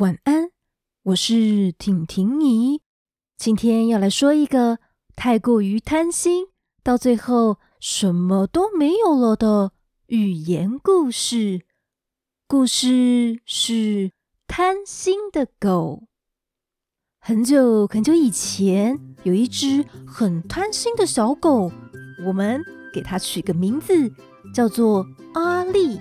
晚安，我是婷婷姨。今天要来说一个太过于贪心，到最后什么都没有了的寓言故事。故事是贪心的狗。很久很久以前，有一只很贪心的小狗，我们给它取个名字，叫做阿力。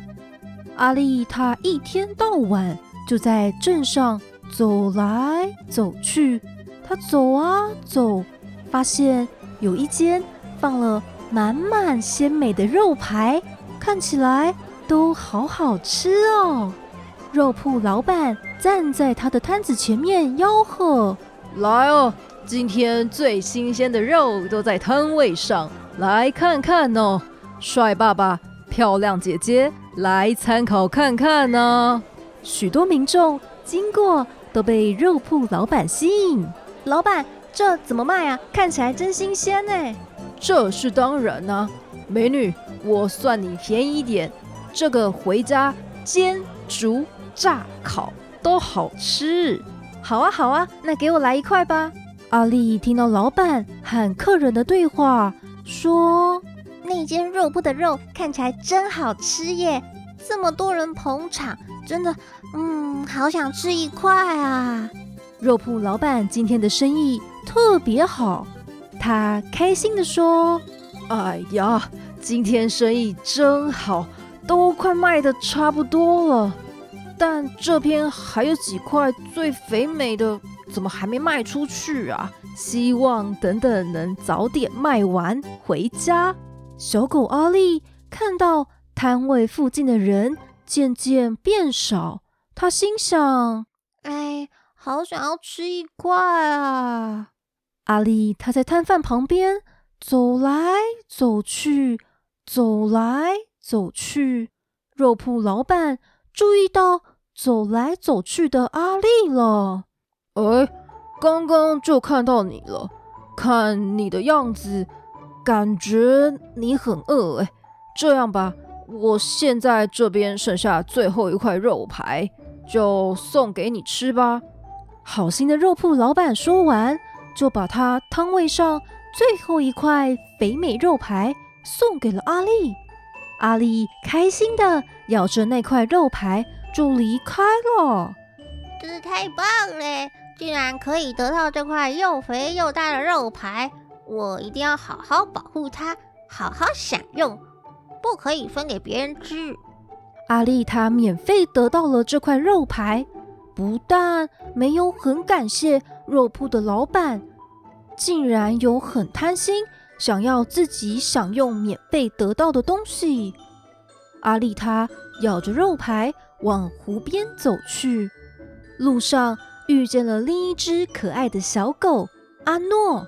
阿力它一天到晚。就在镇上走来走去，他走啊走，发现有一间放了满满鲜美的肉排，看起来都好好吃哦。肉铺老板站在他的摊子前面吆喝：“来哦，今天最新鲜的肉都在摊位上，来看看哦。帅爸爸、漂亮姐姐，来参考看看呢。”许多民众经过，都被肉铺老板吸引。老板，这怎么卖啊？看起来真新鲜呢。这是当然啊，美女，我算你便宜点。这个回家煎、煮、炸、烤都好吃。好啊，好啊，那给我来一块吧。阿丽听到老板和客人的对话，说：“那间肉铺的肉看起来真好吃耶，这么多人捧场。”真的，嗯，好想吃一块啊！肉铺老板今天的生意特别好，他开心地说：“哎呀，今天生意真好，都快卖得差不多了。但这边还有几块最肥美的，怎么还没卖出去啊？希望等等能早点卖完回家。”小狗阿力看到摊位附近的人。渐渐变少，他心想：“哎，好想要吃一块啊！”阿力他在摊贩旁边走来走去，走来走去。肉铺老板注意到走来走去的阿力了。哎，刚刚就看到你了，看你的样子，感觉你很饿。哎，这样吧。我现在这边剩下最后一块肉排，就送给你吃吧。好心的肉铺老板说完，就把他摊位上最后一块肥美肉排送给了阿力。阿力开心的咬着那块肉排就离开了。真是太棒了，竟然可以得到这块又肥又大的肉排，我一定要好好保护它，好好享用。不可以分给别人吃。阿力他免费得到了这块肉排，不但没有很感谢肉铺的老板，竟然有很贪心，想要自己享用免费得到的东西。阿力他咬着肉排往湖边走去，路上遇见了另一只可爱的小狗阿诺。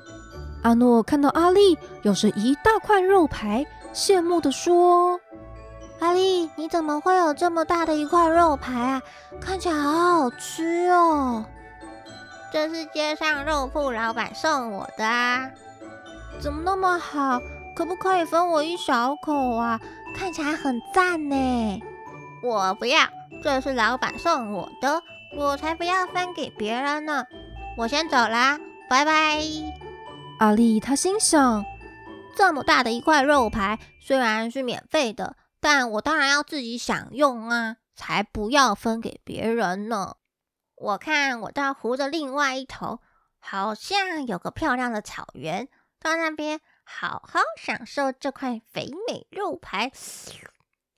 阿诺看到阿丽咬着一大块肉排。羡慕的说：“阿丽，你怎么会有这么大的一块肉排啊？看起来好好吃哦！这是街上肉铺老板送我的啊！怎么那么好？可不可以分我一小口啊？看起来很赞呢！我不要，这是老板送我的，我才不要分给别人呢！我先走啦，拜拜！”阿丽他心想。这么大的一块肉排，虽然是免费的，但我当然要自己享用啊，才不要分给别人呢。我看我到湖的另外一头，好像有个漂亮的草原，到那边好好享受这块肥美肉排，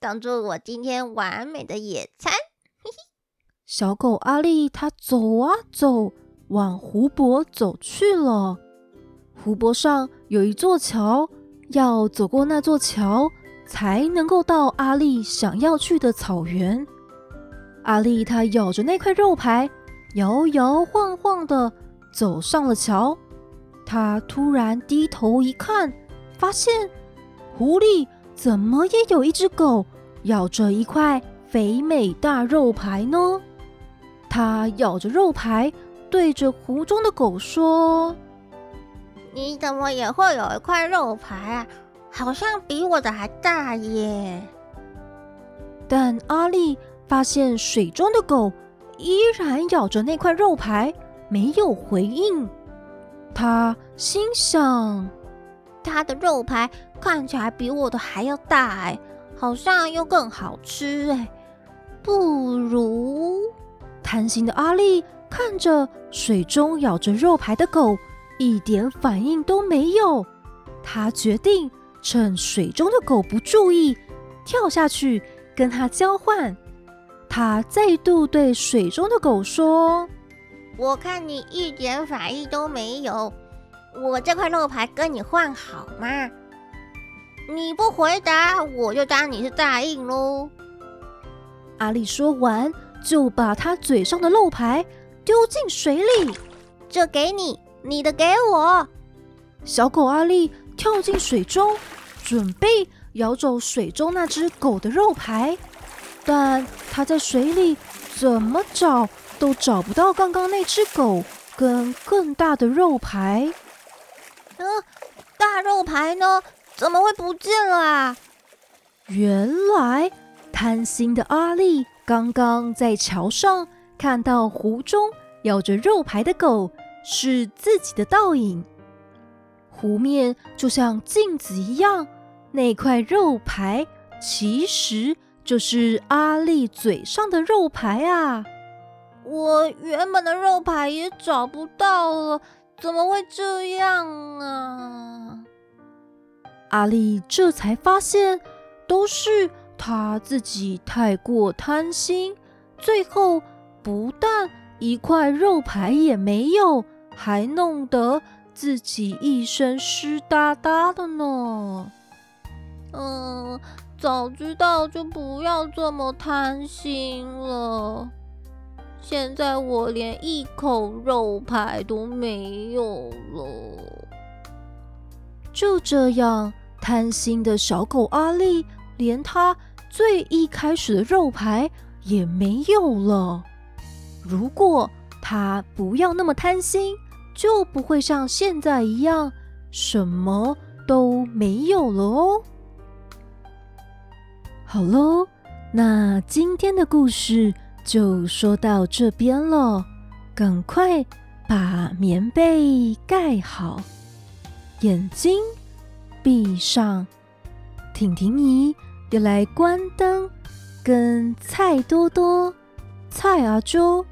当做我今天完美的野餐。嘿嘿。小狗阿力，它走啊走，往湖泊走去了。湖泊上有一座桥，要走过那座桥才能够到阿力想要去的草原。阿力他咬着那块肉排，摇摇晃晃地走上了桥。他突然低头一看，发现湖里怎么也有一只狗咬着一块肥美大肉排呢？他咬着肉排，对着湖中的狗说。你怎么也会有一块肉排啊？好像比我的还大耶！但阿力发现水中的狗依然咬着那块肉排，没有回应。他心想：“他的肉排看起来比我的还要大，哎，好像又更好吃，哎，不如……”贪心的阿力看着水中咬着肉排的狗，一点反应都没有。他决定趁水中的狗不注意，跳下去跟它交换。他再度对水中的狗说：“我看你一点反应都没有，我这块肉排跟你换好吗？你不回答，我就当你是答应喽。”阿力说完，就把他嘴上的肉排丢进水里。这给你，你的给我。小狗阿力跳进水中，准备咬走水中那只狗的肉排。但他在水里怎么找都找不到刚刚那只狗跟更大的肉排。嗯，大肉排呢？怎么会不见了啊？原来贪心的阿力刚刚在桥上看到湖中咬着肉排的狗是自己的倒影。湖面就像镜子一样，那块肉排其实。就是阿丽嘴上的肉排啊！我原本的肉排也找不到了，怎么会这样啊？阿丽这才发现，都是她自己太过贪心，最后不但一块肉排也没有，还弄得自己一身湿哒哒的呢。嗯。早知道就不要这么贪心了。现在我连一口肉排都没有了。就这样，贪心的小狗阿力连他最一开始的肉排也没有了。如果他不要那么贪心，就不会像现在一样什么都没有了哦。好喽，那今天的故事就说到这边了。赶快把棉被盖好，眼睛闭上。婷婷姨要来关灯，跟蔡多多、蔡阿周、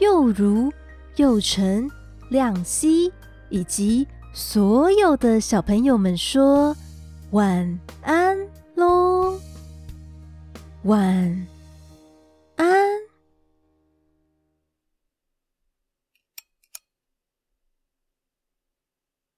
又如、又成、亮熙以及所有的小朋友们说晚安喽。晚